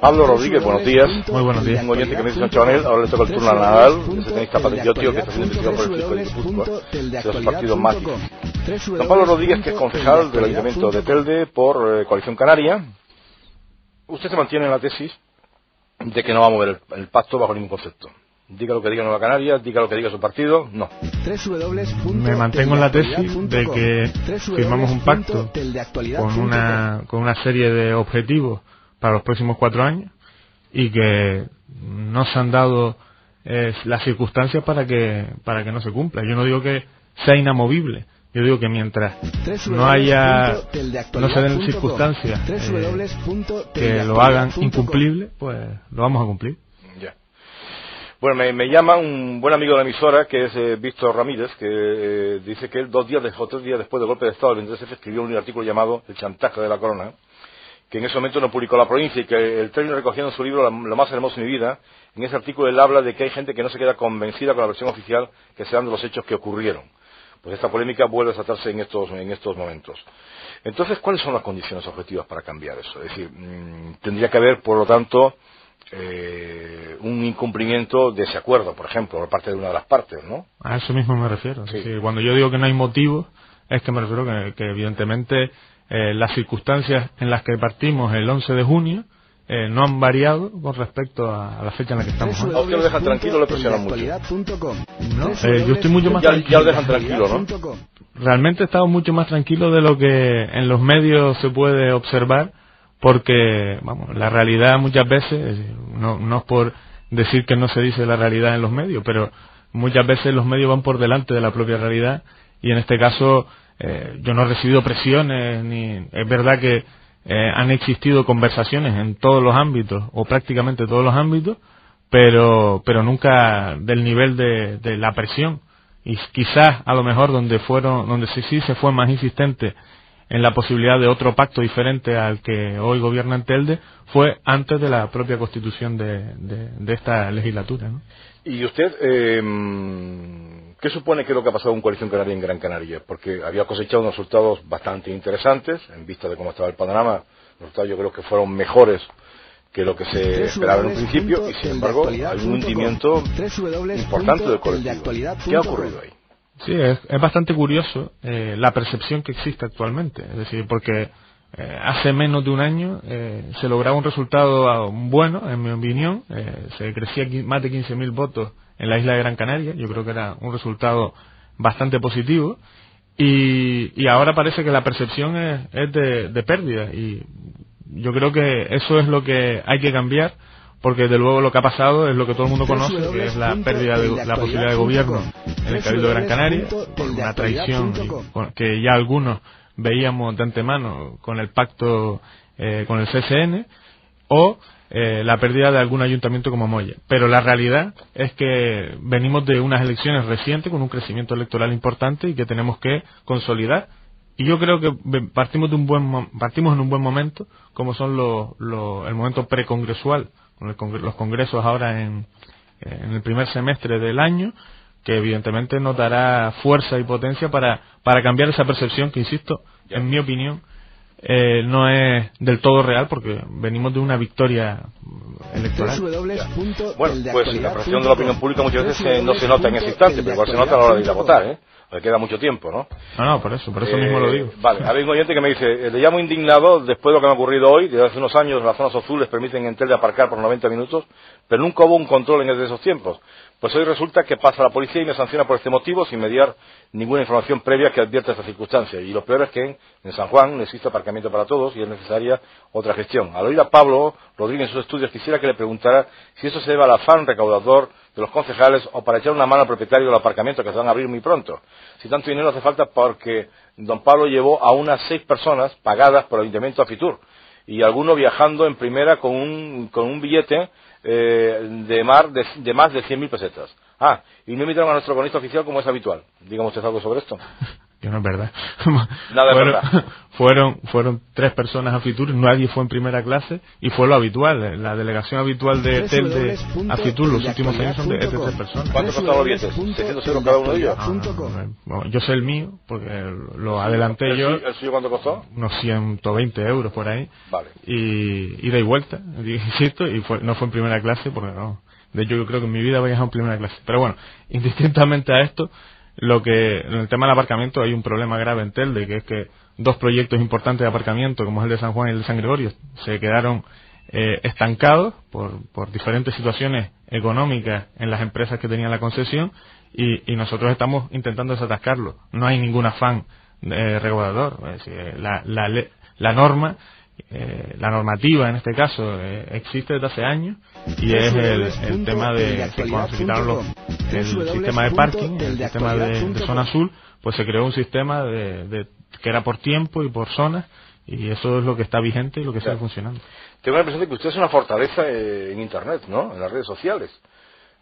Pablo Rodríguez, buenos días. Muy buenos días. Un oyente que me dice Sancho Anel, ahora le toca el turno a Nadal, ese tenista patriotio que está haciendo investigación por el Fisco de Guipúzcoa, de los partidos más difíciles. Don Pablo Rodríguez, que es concejal del Ayuntamiento de Telde por eh, Coalición Canaria, usted se mantiene en la tesis de que no va a mover el, el pacto bajo ningún concepto. Diga lo que diga Nueva Canarias, diga lo que diga su partido, no. Me mantengo en la tesis de que firmamos un pacto con una, con una serie de objetivos para los próximos cuatro años y que no se han dado eh, las circunstancias para que, para que no se cumpla. Yo no digo que sea inamovible, yo digo que mientras no haya, no se den circunstancias eh, que lo hagan incumplible, pues lo vamos a cumplir. Bueno, me, me llama un buen amigo de la emisora, que es eh, Víctor Ramírez, que dice que él dos días o tres días después del golpe de Estado del 23F escribió un artículo llamado El chantaje de la corona, que en ese momento no publicó la provincia y que el tren recogiendo en su libro Lo más hermoso de mi vida, en ese artículo él habla de que hay gente que no se queda convencida con la versión oficial que se dan de los hechos que ocurrieron. Pues esta polémica vuelve a desatarse en estos, en estos momentos. Entonces, ¿cuáles son las condiciones objetivas para cambiar eso? Es decir, mmm, tendría que haber, por lo tanto, eh, un incumplimiento de ese acuerdo, por ejemplo, por parte de una de las partes, ¿no? A eso mismo me refiero. Sí. Cuando yo digo que no hay motivos, es que me refiero que, que evidentemente eh, las circunstancias en las que partimos el 11 de junio eh, no han variado con respecto a, a la fecha en la que estamos hoy. A usted lo dejan tranquilo, le presionan mucho. ¿no? Eh, yo estoy mucho más Ya, tranquilo. ya lo dejan tranquilo, ¿no? Realmente he estado mucho más tranquilo de lo que en los medios se puede observar, porque, vamos, la realidad muchas veces, no, no es por decir que no se dice la realidad en los medios, pero muchas veces los medios van por delante de la propia realidad y en este caso eh, yo no he recibido presiones ni es verdad que eh, han existido conversaciones en todos los ámbitos o prácticamente todos los ámbitos pero pero nunca del nivel de, de la presión y quizás a lo mejor donde fueron donde sí, sí se fue más insistente en la posibilidad de otro pacto diferente al que hoy gobierna en Telde fue antes de la propia constitución de, de, esta legislatura. ¿Y usted eh, qué supone que es lo que ha pasado en Coalición Canaria en Gran Canaria? Porque había cosechado unos resultados bastante interesantes en vista de cómo estaba el panorama. Los resultados yo creo que fueron mejores que lo que se esperaba en un principio y sin embargo hay un hundimiento importante del colectivo. ¿Qué ha ocurrido ahí? Sí, es, es bastante curioso eh, la percepción que existe actualmente. Es decir, porque eh, hace menos de un año eh, se lograba un resultado ah, bueno, en mi opinión. Eh, se crecía más de 15.000 votos en la isla de Gran Canaria. Yo creo que era un resultado bastante positivo. Y, y ahora parece que la percepción es, es de, de pérdida. Y yo creo que eso es lo que hay que cambiar porque de luego lo que ha pasado es lo que todo el mundo conoce, que es la pérdida de la posibilidad de gobierno en el Cabildo de Gran Canaria, por una traición y que ya algunos veíamos de antemano con el pacto eh, con el CSN, o eh, la pérdida de algún ayuntamiento como Moya. Pero la realidad es que venimos de unas elecciones recientes con un crecimiento electoral importante y que tenemos que consolidar y yo creo que partimos de un buen mo- partimos en un buen momento como son los, los- el momento precongresual con los congresos ahora en, eh, en el primer semestre del año que evidentemente nos dará fuerza y potencia para para cambiar esa percepción que insisto en mi opinión eh, no es del todo real porque venimos de una victoria electoral Bueno, pues la presión de la opinión pública muchas veces eh, no se nota en ese instante, pero igual se nota a la hora de ir a votar, ¿eh? Porque queda mucho tiempo, ¿no? no no por eso por eso Eh, mismo lo digo Vale, hay un oyente que me dice, eh, le llamo indignado después de lo que me ha ocurrido hoy, desde hace unos años las zonas azules permiten en Telde aparcar por 90 minutos, pero nunca hubo un control en esos tiempos. Pues hoy resulta que pasa la policía y me sanciona por este motivo sin mediar ninguna información previa que advierta esta circunstancia. Y lo peor es que en, San Juan no existe aparcamiento para todos y es necesaria otra gestión. Al oír a Pablo Rodríguez en sus estudios quisiera que le preguntara si eso se debe al afán recaudador de los concejales o para echar una mano al propietario del aparcamiento que se van a abrir muy pronto. Si tanto dinero hace falta porque don Pablo llevó a unas seis personas pagadas por el Ayuntamiento a Fitur y alguno viajando en primera con un, con un billete eh, de, mar, de, más de 100.000 pesetas. Ah, y no invitaron a nuestro cronista oficial como es habitual. Dígame usted algo sobre esto. Que no es verdad. Nada fueron, verdad. fueron, fueron tres personas a Fitur, nadie fue en primera clase y fue lo habitual. La delegación habitual de Telde a Fitur los últimos años son de, es de tres personas. ¿Cuánto costaron los billetes? ¿600 euros cada uno de ellos? Ah, bueno, yo sé el mío, porque lo adelanté ¿El, yo. ¿El suyo cuánto costó? Unos 120 euros por ahí. Vale. Y ida y vuelta, insisto, y fue, no fue en primera clase porque no. De hecho, yo creo que en mi vida voy a viajado en primera clase. Pero bueno, indistintamente a esto, lo que en el tema del aparcamiento hay un problema grave en Telde, que es que dos proyectos importantes de aparcamiento, como es el de San Juan y el de San Gregorio, se quedaron eh, estancados por, por diferentes situaciones económicas en las empresas que tenían la concesión y, y nosotros estamos intentando desatascarlo. No hay ningún afán eh, regulador. Es decir, la, la, la norma, eh, la normativa en este caso, eh, existe desde hace años y es el, el tema de que cuando se quitaron los, el sistema de parking, el sistema de, de zona azul, pues se creó un sistema de, de- que era por tiempo y por zonas y eso es lo que está vigente y lo que Claro. funcionando. Tengo la impresión de que usted es una fortaleza eh, en Internet, ¿no? En las redes sociales.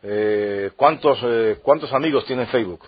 Eh, ¿cuántos, eh, ¿Cuántos amigos tiene en Facebook?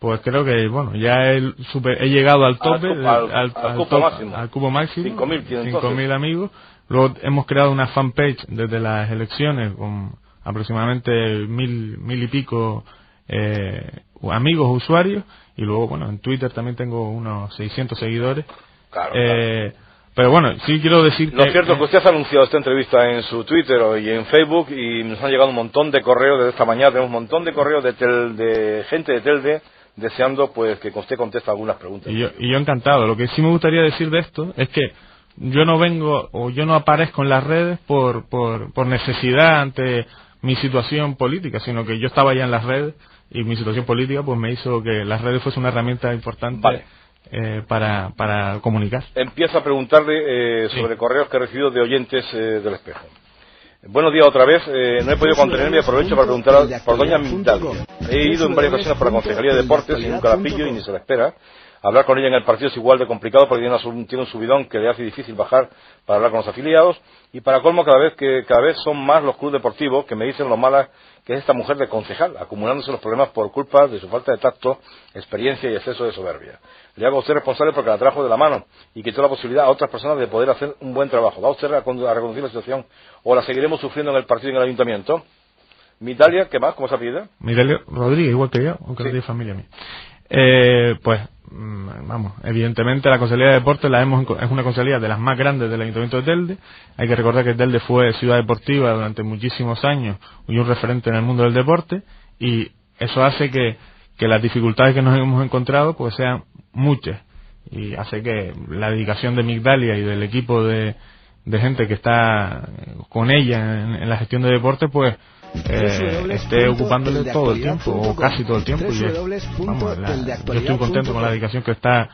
Pues creo que, bueno, ya he, super- he llegado al tope, cu- del- al- al cupo top- máximo. al cubo máximo. 5.000 tiene 5.000 entonces. amigos. Luego hemos creado una fanpage desde las elecciones con aproximadamente mil, mil y pico eh, amigos, usuarios. Y luego, bueno, en Twitter también tengo unos 600 seguidores. Claro, Eh, Pero bueno, sí quiero decir Lo que... cierto es que usted ha anunciado esta entrevista en su Twitter y en Facebook y nos han llegado un montón de correos desde esta mañana. Tenemos un montón de correos de, tel- de gente de Telde deseando pues que usted conteste algunas preguntas. Y yo, y yo encantado. Lo que sí me gustaría decir de esto es que yo no vengo o yo no aparezco en las redes por, por, por necesidad ante mi situación política, sino que yo estaba ya en las redes y mi situación política pues me hizo que las redes fuese una herramienta importante Vale. eh, para, para comunicar. Empiezo a preguntarle eh, sobre correos que he recibido de oyentes eh, del espejo. Buenos días otra vez. Eh, no he podido contenerme y aprovecho para preguntar por doña Mindalia. He ido en varias ocasiones por la Concejalía de Deportes y nunca la pillo y ni se la espera. Hablar con ella en el partido es igual de complicado porque tiene, una sub- tiene un subidón que le hace difícil bajar para hablar con los afiliados. Y para colmo, cada vez, que, cada vez son más los clubes deportivos que me dicen lo mala que es esta mujer de concejal, acumulándose los problemas por culpa de su falta de tacto, experiencia y exceso de soberbia. Le hago a usted responsable porque la trajo de la mano y quitó la posibilidad a otras personas de poder hacer un buen trabajo. ¿Va usted a, a reconducir la situación o la seguiremos sufriendo en el partido y en el ayuntamiento? Mitalia, ¿qué más? ¿Cómo se pide? Miguel Rodríguez, igual que yo, aunque Sí. no tiene familia mía. Eh, pues, mm, vamos, evidentemente la Consellería de Deportes la hemos, es una consellería de las más grandes del Ayuntamiento de Telde. Hay que recordar que Telde fue ciudad deportiva durante muchísimos años y un referente en el mundo del deporte y eso hace que, que las dificultades que nos hemos encontrado pues sean muchas y hace que la dedicación de Migdalia y del equipo de, de gente que está con ella en, en la gestión de deporte pues eh, esté ocupándole todo el tiempo o casi todo el tiempo y es- vamos, la- yo estoy contento con la dedicación que está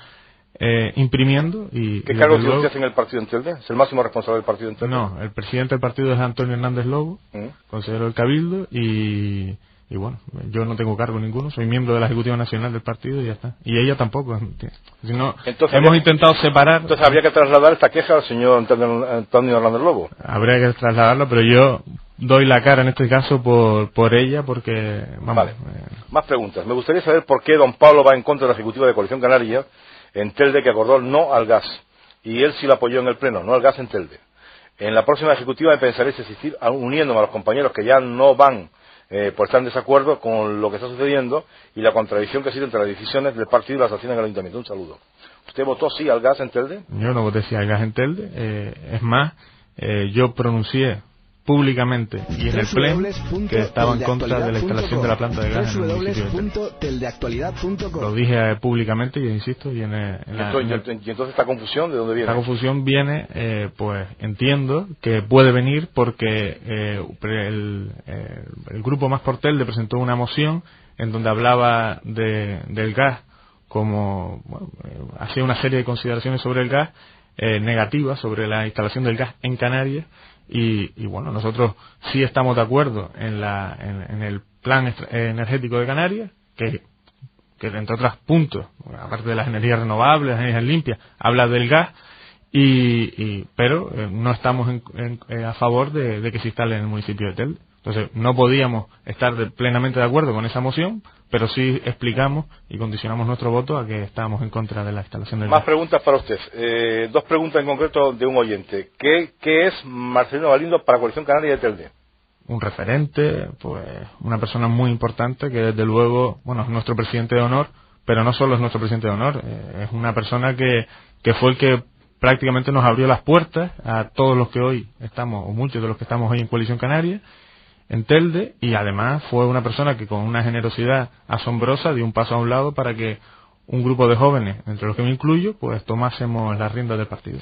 eh, imprimiendo y, ¿Qué y cargo tiene usted en el partido en Telde? ¿Es el máximo responsable del partido en Telde? no el presidente del partido es Antonio Hernández Lobo ¿Mm? consejero del Cabildo y, y bueno yo no tengo cargo ninguno soy miembro de la ejecutiva nacional del partido y ya está y ella tampoco si no Entonces, hemos habría- intentado separar Entonces habría que trasladar esta queja al señor Antonio Antonio Hernández Lobo. habría que trasladarlo pero yo doy la cara en este caso por por ella porque vamos Vale. eh, Más preguntas. Me gustaría saber por qué don Pablo va en contra de la ejecutiva de Coalición Canaria en Telde que acordó no al gas. Y él sí la apoyó en el pleno, no al gas en Telde. En la próxima ejecutiva me pensaré si asistir uniéndome a los compañeros que ya no van eh, por estar en desacuerdo con lo que está sucediendo y la contradicción que existe entre las decisiones del partido y las acciones del ayuntamiento. Un saludo. ¿Usted votó sí al gas en Telde? Yo no voté sí al gas en Telde. eh, es más, eh, yo pronuncié públicamente y en el pleno que estaba en contra de la instalación de la planta de gas en el municipio de Lo dije eh, públicamente y insisto, y en, eh, en Y la- entonces, en el- y entonces esta confusión, ¿de dónde viene? esta confusión viene, eh, pues entiendo que puede venir porque eh, el, eh, el grupo Más por Telde presentó una moción en donde hablaba de, del gas como bueno, hacía una serie de consideraciones sobre el gas eh, negativas sobre la instalación del gas en Canarias y, y, bueno nosotros sí estamos de acuerdo en la en, en el plan energético de Canarias que que entre otros puntos aparte de las energías renovables las energías limpias habla del gas y, pero eh, no estamos eh, a favor de, que se instale en el municipio de Telde. Entonces, no podíamos estar plenamente de acuerdo con esa moción, pero sí explicamos y condicionamos nuestro voto a que estábamos en contra de la instalación del. Más preguntas para usted. Eh, dos preguntas en concreto de un oyente. ¿Qué, ¿Qué, es Marcelino Galindo para la Coalición Canaria de Telde? Un referente, pues una persona muy importante que desde luego, bueno, es nuestro presidente de honor, pero no solo es nuestro presidente de honor, eh, es una persona que, que fue el que prácticamente nos abrió las puertas a todos los que hoy estamos, o muchos de los que estamos hoy en Coalición Canaria, en Telde, y además fue una persona que con una generosidad asombrosa dio un paso a un lado para que un grupo de jóvenes, entre los que me incluyo, pues tomásemos las riendas del partido.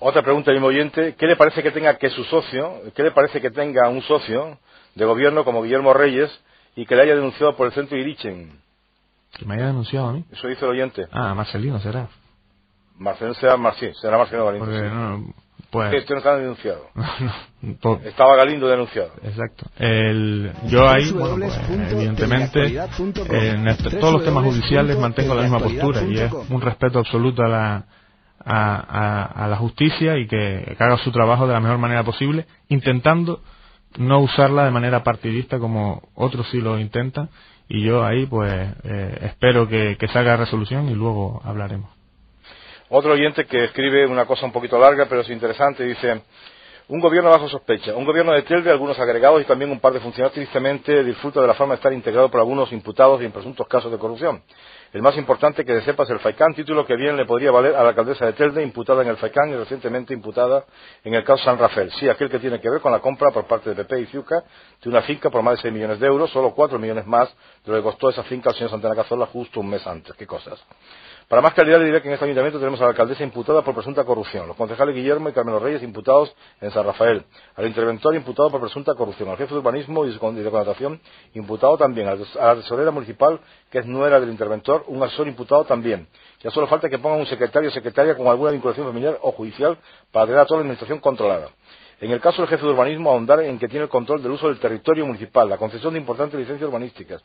Otra pregunta, mismo oyente, ¿qué le parece que tenga que su socio, qué le parece que tenga un socio de gobierno como Guillermo Reyes y que le haya denunciado por el centro Irichen? Que me haya denunciado a mí. Eso dice el oyente. Ah, Marcelino será. Marcelino será, sí, será Marcelino. Porque, no, pues, este no está denunciado. Estaba Galindo denunciado. Exacto. El, yo ahí, bueno, pues, evidentemente, en este, todos los temas judiciales mantengo la misma postura y es un respeto absoluto a la, a, a, a la justicia y que, que, haga su trabajo de la mejor manera posible, intentando no usarla de manera partidista como otros sí lo intentan y yo ahí pues eh, espero que, que salga resolución y luego hablaremos. Otro oyente que escribe una cosa un poquito larga, pero es interesante, dice, un gobierno bajo sospecha, un gobierno de Telde, algunos agregados y también un par de funcionarios tristemente disfruta de la forma de estar integrado por algunos imputados y en presuntos casos de corrupción. El más importante que de sepa es el FAICAN, título que bien le podría valer a la alcaldesa de Telde, imputada en el FAICAN y recientemente imputada en el caso San Rafael. Sí, aquel que tiene que ver con la compra por parte de PP y Ciuca de una finca por más de 6 millones de euros, solo 4 millones más de lo que costó esa finca al señor Santana Cazorla justo un mes antes. ¿Qué cosas? Para más claridad le diré que en este ayuntamiento tenemos a la alcaldesa imputada por presunta corrupción, los concejales Guillermo y Carmelo Reyes imputados en San Rafael, al interventor imputado por presunta corrupción, al jefe de urbanismo y de contratación imputado también, a la tesorera municipal que es nuera del interventor, un asesor imputado también. Ya solo falta que pongan un secretario o secretaria con alguna vinculación familiar o judicial para tener a toda la administración controlada. En el caso del jefe de urbanismo, ahondar en que tiene el control del uso del territorio municipal, la concesión de importantes licencias urbanísticas,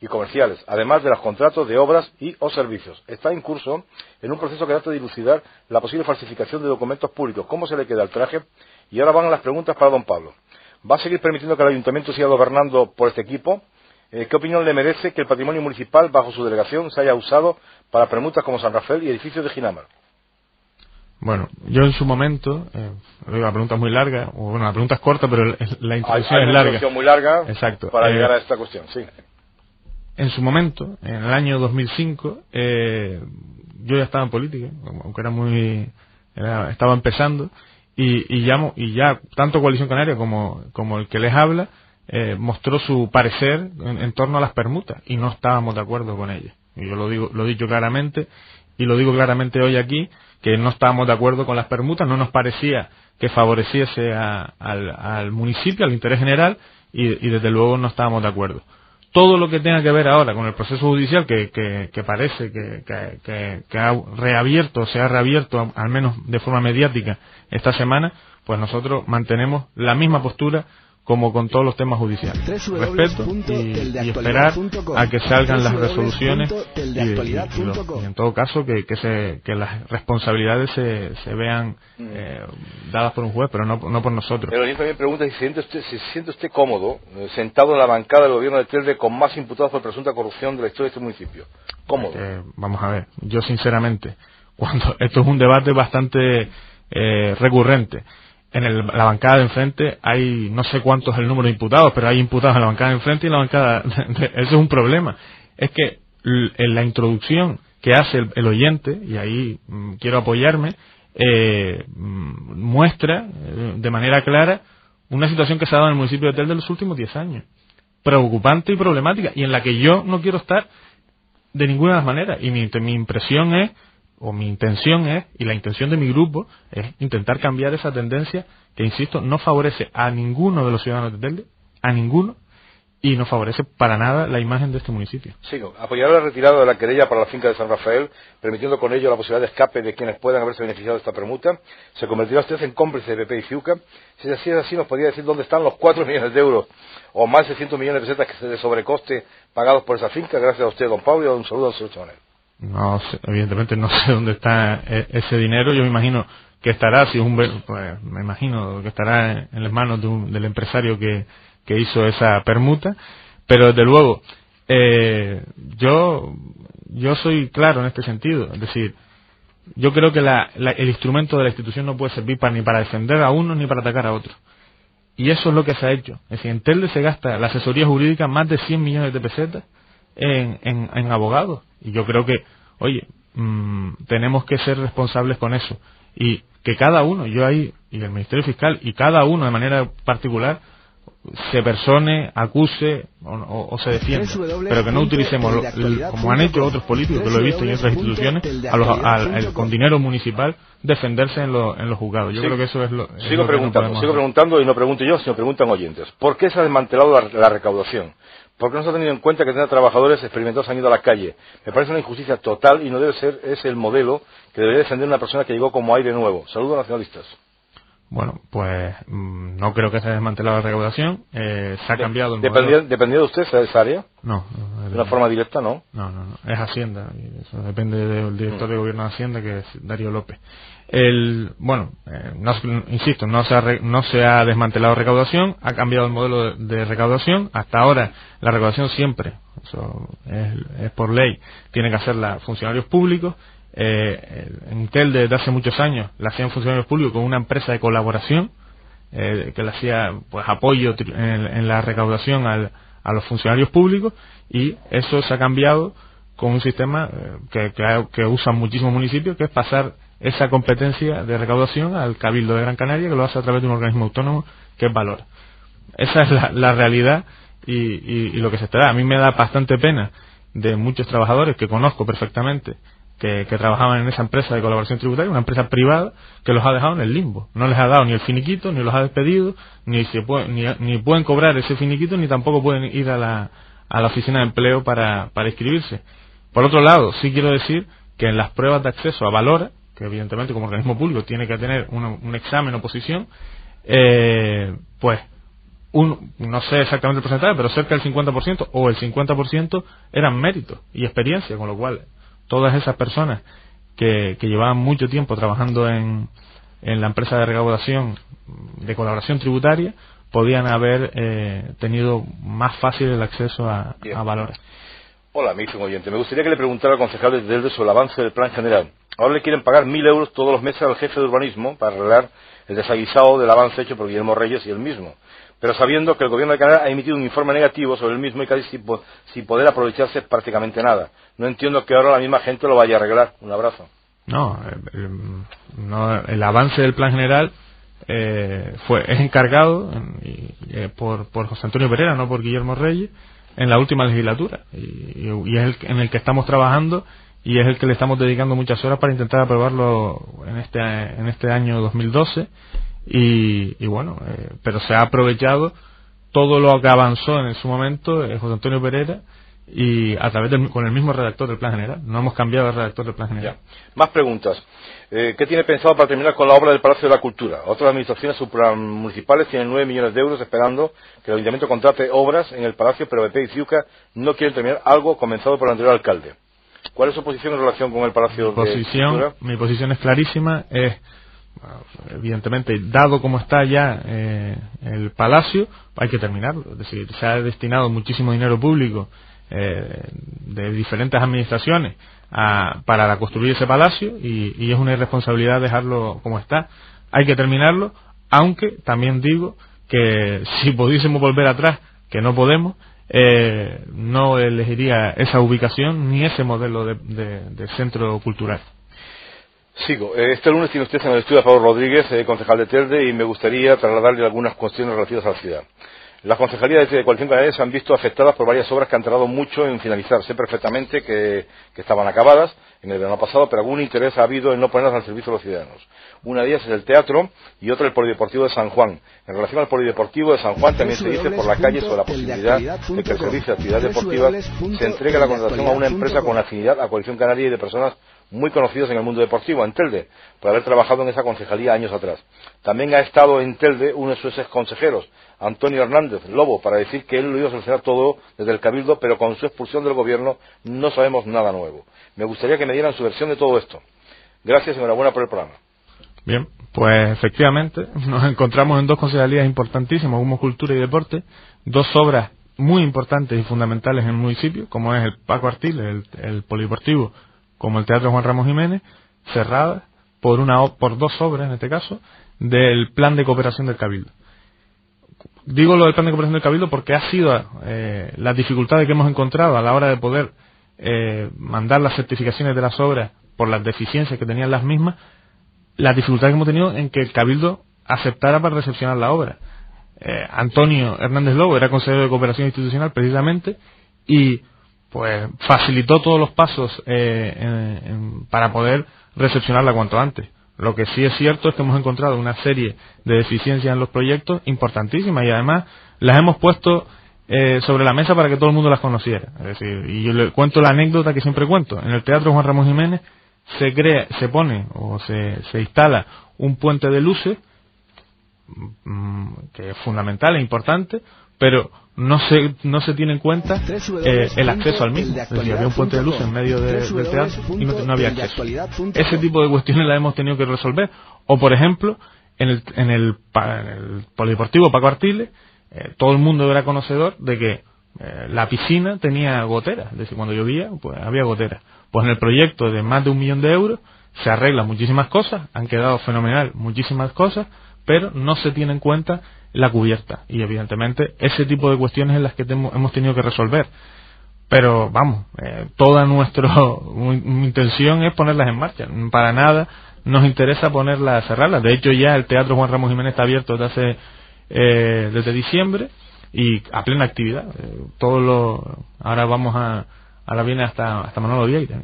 y comerciales, además de los contratos de obras y o servicios. Está en curso en un proceso que trata de dilucidar la posible falsificación de documentos públicos. ¿Cómo se le queda el traje? Y ahora van las preguntas para don Pablo. ¿Va a seguir permitiendo que el ayuntamiento siga gobernando por este equipo? Eh, ¿Qué opinión le merece que el patrimonio municipal, bajo su delegación, se haya usado para permutas como San Rafael y edificios de Ginamar? Bueno, yo en su momento, eh, la pregunta es muy larga, o bueno, la pregunta es corta, pero la introducción es larga. muy larga Exacto. para llegar a esta cuestión, sí en su momento, en el año 2005, eh, yo ya estaba en política, aunque era muy, estaba empezando, y, y, ya, y ya tanto Coalición Canaria como, como el que les habla eh, mostró su parecer en, torno a las permutas y no estábamos de acuerdo con ellas. Y yo lo digo, lo he dicho claramente y lo digo claramente hoy aquí que no estábamos de acuerdo con las permutas, no nos parecía que favoreciese al, al, municipio, al interés general y desde luego no estábamos de acuerdo todo lo que tenga que ver ahora con el proceso judicial que, que, parece que, que, ha reabierto, se ha reabierto al menos de forma mediática esta semana, pues nosotros mantenemos la misma postura como con todos los temas judiciales. Respeto y, esperar a que salgan las resoluciones y, en todo caso que, se, que las responsabilidades se, se vean mm. eh, dadas por un juez, pero no, no por nosotros. Pero también pregunta si se siente usted, si se siente usted cómodo eh, sentado en la bancada del gobierno de Telde con más imputados por presunta corrupción de la historia de este municipio. Cómodo. Eh, vamos a ver, yo sinceramente, cuando esto es un debate bastante recurrente en la bancada de enfrente hay no sé cuántos el número de imputados, pero hay imputados en la bancada de enfrente y en la bancada. De, eso es un problema. Es que en la introducción que hace el, oyente, y ahí mm, quiero apoyarme, eh, mm, muestra eh, de manera clara una situación que se ha dado en el municipio de Tel de los últimos 10 años. Preocupante y problemática, y en la que yo no quiero estar de ninguna de las maneras. Y mi, mi impresión es o mi intención es, y la intención de mi grupo, es intentar cambiar esa tendencia que, insisto, no favorece a ninguno de los ciudadanos de Telde, a ninguno, y no favorece para nada la imagen de este municipio. Sigo. Apoyar la retirada de la querella para la finca de San Rafael, permitiendo con ello la posibilidad de escape de quienes puedan haberse beneficiado de esta permuta. ¿Se convertirá usted en cómplice de PP y Ciuca? Si así es así, nos podría decir dónde están los 4 millones de euros o más de 600 millones de pesetas que se de sobrecoste pagados por esa finca. Gracias a usted, don Pablo, y un saludo al señor Chanel. No evidentemente no sé dónde está e, ese dinero. Yo me imagino que estará, si un, pues, me imagino que estará en las manos del empresario que, que hizo esa permuta, pero desde luego, eh, yo, yo soy claro en este sentido, es decir, yo creo que la, el instrumento de la institución no puede servir para, ni para defender a uno ni para atacar a otro. Y eso es lo que se ha hecho. Es decir, en Telde se gasta la asesoría jurídica más de 100 millones de pesetas en, en, abogados. Y yo creo que, oye, mm, tenemos que ser responsables con eso. Y que cada uno, yo ahí, y el Ministerio Fiscal, y cada uno de manera particular, se persone, acuse o, se defienda, pero que no utilicemos, como han hecho otros políticos, que lo he visto en otras instituciones, a con dinero municipal defenderse en, en los juzgados. Yo creo que eso es lo. sigo preguntando, sigo preguntando y no pregunto yo, sino preguntan oyentes. ¿Por qué se ha desmantelado la, recaudación? ¿Por qué no se ha tenido en cuenta que tener trabajadores experimentados han ido a la calle? Me parece una injusticia total y no debe ser ese el modelo que debería defender una persona que llegó como aire nuevo. Saludos nacionalistas. Bueno, pues mm, no creo que se haya desmantelado la recaudación. Eh, se ha cambiado el ¿Dependía, ¿Dependía de usted esa área? No. ¿De una forma directa, no? No, no, no. Es Hacienda. Eso depende del director mm. de gobierno de Hacienda, que es Darío López. El, bueno, eh, insisto, no se, ha, no se ha desmantelado recaudación, ha cambiado el modelo de, recaudación. Hasta ahora, la recaudación siempre, eso es, es por ley, tiene que hacerla funcionarios públicos eh, en Intel desde hace muchos años la hacían funcionarios públicos con una empresa de colaboración eh, que le hacía pues apoyo en, la recaudación a los funcionarios públicos y eso se ha cambiado con un sistema eh, que, usan muchísimos municipios que es pasar esa competencia de recaudación al Cabildo de Gran Canaria que lo hace a través de un organismo autónomo que es Valor. Esa es la, realidad y, y lo que se está. A mí me da bastante pena de muchos trabajadores que conozco perfectamente que, trabajaban en esa empresa de colaboración tributaria, una empresa privada que los ha dejado en el limbo. No les ha dado ni el finiquito, ni los ha despedido, ni, se ni, pueden cobrar ese finiquito, ni tampoco pueden ir a la, a la oficina de empleo para, para inscribirse. Por otro lado, sí quiero decir que en las pruebas de acceso a Valora, que evidentemente como organismo público tiene que tener un, examen o posición, eh, pues un, no sé exactamente el porcentaje, pero cerca del 50% o el 50% eran méritos y experiencia, con lo cual todas esas personas que, llevaban mucho tiempo trabajando en, en la empresa de recaudación de colaboración tributaria podían haber eh, tenido más fácil el acceso a, valores. Hola, me dice un oyente. Me gustaría que le preguntara al concejal sobre el avance del plan general. Ahora le quieren pagar mil euros todos los meses al jefe de urbanismo para arreglar el desaguisado del avance hecho por Guillermo Reyes y él mismo pero sabiendo que el gobierno de Canadá ha emitido un informe negativo sobre el mismo y casi sin, poder aprovecharse prácticamente nada. No entiendo que ahora la misma gente lo vaya a arreglar. Un abrazo. No, el, avance del plan general eh, fue es encargado eh, por, por José Antonio Pereira, no por Guillermo Reyes, en la última legislatura. Y, es el en el que estamos trabajando y es el que le estamos dedicando muchas horas para intentar aprobarlo en este, en este año 2012 y, bueno, eh, pero se ha aprovechado todo lo que avanzó en su momento eh, José Antonio Pereira y a través con el mismo redactor del plan general. No hemos cambiado el redactor del plan general. Más preguntas. Eh, ¿Qué tiene pensado para terminar con la obra del Palacio de la Cultura? Otras administraciones supramunicipales tienen nueve millones de euros esperando que el Ayuntamiento contrate obras en el Palacio, pero BP y Ciuca no quieren terminar algo comenzado por el anterior alcalde. ¿Cuál es su posición en relación con el Palacio de la Cultura? Mi posición es clarísima. Es evidentemente, dado como está ya eh, el palacio, hay que terminarlo. Es decir, se ha destinado muchísimo dinero público eh, de diferentes administraciones para construir ese palacio y, es una irresponsabilidad dejarlo como está. Hay que terminarlo, aunque también digo que si pudiésemos volver atrás, que no podemos, eh, no elegiría esa ubicación ni ese modelo de centro cultural. Sigo. Eh, este lunes tiene usted en el estudio a Pablo Rodríguez, eh, concejal de Telde, y me gustaría trasladarle algunas cuestiones relativas a la ciudad. Las concejalías de Coalición Canaria se han visto afectadas por varias obras que han tardado mucho en finalizar. Sé perfectamente que, estaban acabadas en el verano pasado, pero algún interés ha habido en no ponerlas al servicio de los ciudadanos. Una de ellas es el teatro y otra el Polideportivo de San Juan. En relación al Polideportivo de San Juan también se dice por la calle sobre la posibilidad de que el servicio de actividades deportivas se entregue la contratación a una empresa con afinidad a Coalición Canaria y de personas muy conocidos en el mundo deportivo, en Telde, por haber trabajado en esa concejalía años atrás. También ha estado en Telde uno de sus ex consejeros, Antonio Hernández Lobo, para decir que él lo iba a solucionar todo desde el Cabildo, pero con su expulsión del gobierno no sabemos nada nuevo. Me gustaría que me dieran su versión de todo esto. Gracias y enhorabuena por el programa. Bien, pues efectivamente nos encontramos en dos concejalías importantísimas, como Cultura y Deporte, dos obras muy importantes y fundamentales en el municipio, como es el Paco Artiles, el, Polideportivo, como el Teatro Juan Ramos Jiménez, cerradas por, una, por dos obras, en este caso, del Plan de Cooperación del Cabildo. Digo lo del Plan de Cooperación del Cabildo porque ha sido eh, las dificultades que hemos encontrado a la hora de poder eh, mandar las certificaciones de las obras por las deficiencias que tenían las mismas, las dificultades que hemos tenido en que el Cabildo aceptara para recepcionar la obra. Eh, Antonio Hernández Lobo era consejero de cooperación institucional precisamente y pues facilitó todos los pasos eh, para poder recepcionarla cuanto antes. Lo que sí es cierto es que hemos encontrado una serie de deficiencias en los proyectos importantísimas y además las hemos puesto eh, sobre la mesa para que todo el mundo las conociera. Es decir, y yo le cuento la anécdota que siempre cuento. En el Teatro Juan Ramón Jiménez se crea, se pone o se, se instala un puente de luces mm, que es fundamental e importante, pero no se, no se tiene en cuenta eh, el acceso al mismo. Es decir, había un puente de luz en medio del teatro y no, había acceso. Ese tipo de cuestiones las hemos tenido que resolver. O, por ejemplo, en el, en el, polideportivo Paco Artiles, eh, todo el mundo era conocedor de que eh, la piscina tenía goteras. Es decir, cuando llovía, pues había goteras. Pues en el proyecto de más de un millón de euros se arreglan muchísimas cosas, han quedado fenomenal muchísimas cosas, pero no se tiene en cuenta la cubierta. Y evidentemente ese tipo de cuestiones en las que hemos tenido que resolver. Pero vamos, eh, toda nuestra intención es ponerlas en marcha. Para nada nos interesa ponerlas, cerrarlas. De hecho ya el Teatro Juan Ramos Jiménez está abierto desde hace, eh, desde diciembre y a plena actividad. Eh, todo lo, ahora vamos a, ahora viene hasta, hasta Manolo Vieira.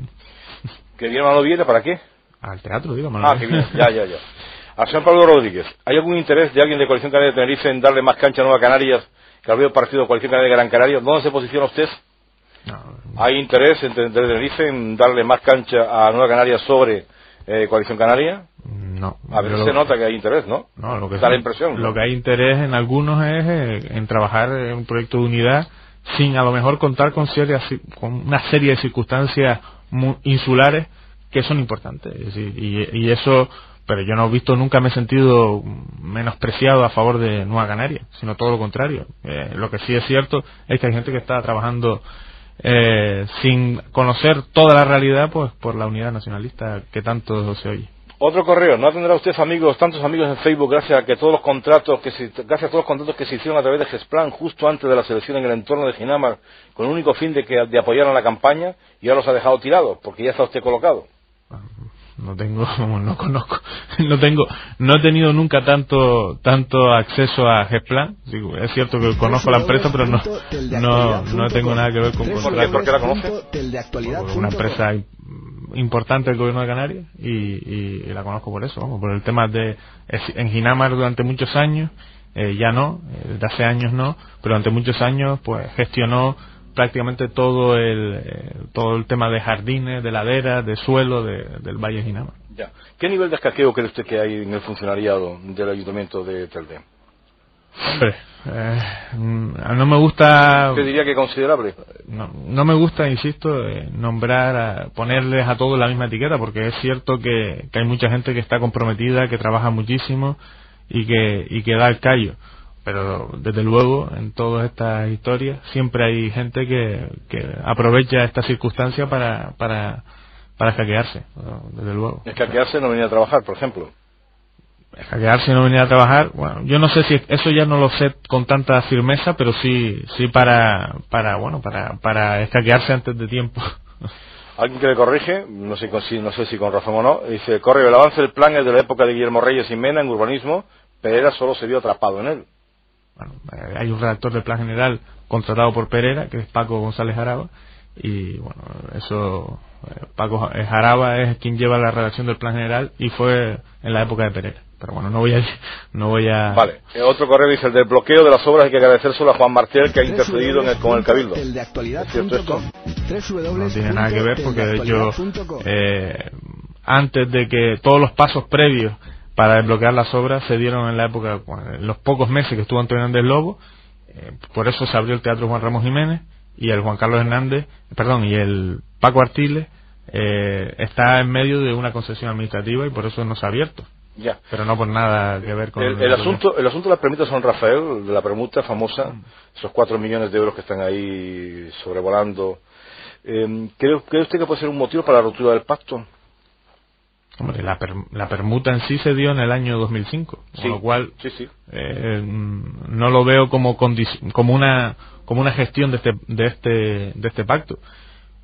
¿Que viene Manolo Vieira para qué? Al teatro, digo, Manolo Ah, que viene, ya, ya, ya. A señor Pablo Rodríguez, ¿hay algún interés de alguien de Coalición Canaria de Tenerife en darle más cancha a Nueva Canarias que al partido de Coalición Canaria de Gran Canaria? ¿Dónde se posiciona usted? ¿Hay interés en, de Tenerife en darle más cancha a Nueva Canarias sobre eh, Coalición Canaria? No. A ver, se nota que hay interés, ¿no? No, lo que da la impresión. Lo que hay interés en algunos es eh, en trabajar en un proyecto de unidad sin a lo mejor contar con, con una serie de circunstancias insulares que son importantes. y, eso pero yo no he visto, nunca me he sentido menospreciado a favor de Nueva Canaria, sino todo lo contrario. Eh, lo que sí es cierto es que hay gente que está trabajando eh, sin conocer toda la realidad, pues por la unidad nacionalista que tanto se oye. Otro correo, no tendrá usted amigos, tantos amigos en Facebook gracias a que todos los contratos que se, gracias a todos los contratos que se hicieron a través de Gesplan justo antes de la selección en el entorno de Ginamar con el único fin de que de apoyar a la campaña y ahora los ha dejado tirados porque ya está usted colocado. No tengo no conozco no tengo no he tenido nunca tanto tanto acceso a Gesplan es cierto que conozco la empresa pero no no, no tengo nada que ver con ¿Por qué, la conoce? una empresa importante del gobierno de Canarias y, y, la conozco por eso vamos por el tema de en Ginamar durante muchos años eh, ya no eh, desde hace años no pero durante muchos años pues gestionó prácticamente todo el eh, todo el tema de jardines, de laderas, de suelo del Valle Ginama. Ya. ¿Qué nivel de escaqueo cree usted que hay en el funcionariado del Ayuntamiento de Telde? Hombre, eh, no me gusta... ¿Usted diría que considerable? No, no me gusta, insisto, eh, nombrar, ponerles a todos la misma etiqueta, porque es cierto que, que hay mucha gente que está comprometida, que trabaja muchísimo y que, y que da el callo pero desde luego en todas estas historias siempre hay gente que, que aprovecha esta circunstancia para, para, para escaquearse, desde luego. Escaquearse no venir a trabajar, por ejemplo. Escaquearse no venir a trabajar, bueno, yo no sé si eso ya no lo sé con tanta firmeza, pero sí, sí para, para, bueno, para, para escaquearse antes de tiempo. Alguien que le corrige, no sé, si, no sé si con razón o no, dice, corre, el avance del plan es de la época de Guillermo Reyes y Mena en urbanismo, Pereira solo se vio atrapado en él. Bueno, eh, hay un redactor del plan general contratado por Pereira, que es Paco González Jaraba, y bueno, eso, eh, Paco Jaraba es quien lleva la redacción del plan general y fue en la época de Pereira. Pero bueno, no voy a... No voy a... Vale, eh, otro correo dice, el del bloqueo de las obras hay que agradecer solo a Juan Martel que ha intercedido en el, con el Cabildo. ¿Es cierto esto? No tiene nada que ver porque de hecho, eh, antes de que todos los pasos previos para desbloquear las obras se dieron en la época, en los pocos meses que estuvo Antonio Hernández Lobo, eh, por eso se abrió el Teatro Juan Ramos Jiménez y el Juan Carlos Hernández, perdón, y el Paco Artiles eh, está en medio de una concesión administrativa y por eso no se ha abierto. Ya. Pero no por nada que ver con... El, el asunto, el asunto de la permuta San Rafael, de la permuta famosa, esos cuatro millones de euros que están ahí sobrevolando, eh, ¿cree, ¿cree usted que puede ser un motivo para la ruptura del pacto? Hombre, la, per, la permuta en sí se dio en el año 2005, Sí, con lo cual sí, sí. eh, no lo veo como como una como una gestión de este de este de este pacto.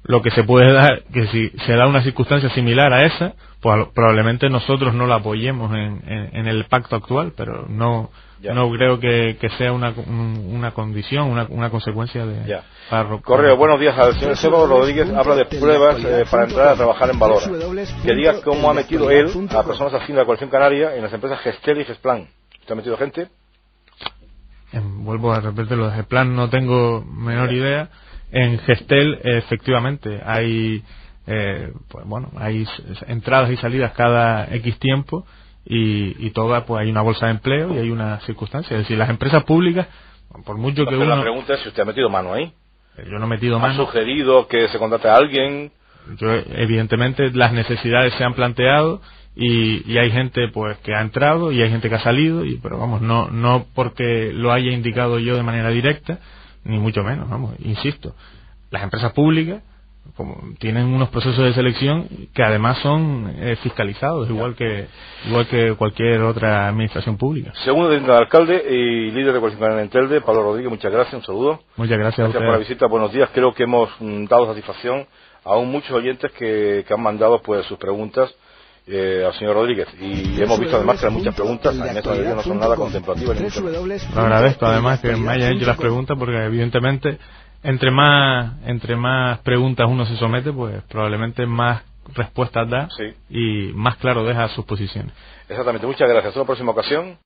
Lo que se puede dar que si se da una circunstancia similar a esa, pues probablemente nosotros no la apoyemos en, en, en el pacto actual, pero no Ya. no creo que, que sea una, un- una condición, una, una consecuencia de Ya. para Correo, buenos días al señor Sebo Rodríguez. Habla de pruebas eh, para entrar a trabajar en Valora. Que diga cómo ha metido él a personas afines a la coalición canaria en las empresas Gestel y Gesplan. ¿Usted ha metido gente? En- vuelvo a repetir lo de plan no tengo menor idea en Gestel efectivamente hay eh, pues bueno hay entradas y salidas cada x tiempo y, y toda pues hay una bolsa de empleo y hay una circunstancia es decir las empresas públicas por mucho que Pero la uno pregunta es si usted ha metido mano ahí. yo no he metido ¿Ha mano sugerido que se contrate a alguien? yo evidentemente las necesidades se han planteado y, y hay gente pues que ha entrado y hay gente que ha salido y pero vamos no no porque lo haya indicado yo de manera directa ni mucho menos vamos insisto. Las empresas públicas como tienen unos procesos de selección que además son eh, fiscalizados igual que igual que cualquier otra administración pública. Segundo teniente de alcalde y líder de coalición canaria en Telde, Pablo Rodríguez, muchas gracias, un saludo. muchas gracias, Gracias a por la visita, buenos días. Creo que hemos mm, dado satisfacción a muchos oyentes que, que han mandado pues sus preguntas eh, al señor Rodríguez. Y hemos visto además que hay muchas preguntas en esta medida no son nada contemplativas. Lo agradezco además que me hayan hecho las preguntas porque evidentemente entre más entre más preguntas uno se somete pues probablemente más respuestas da Sí. y más claro deja sus posiciones. Exactamente, muchas gracias. Hasta la próxima ocasión.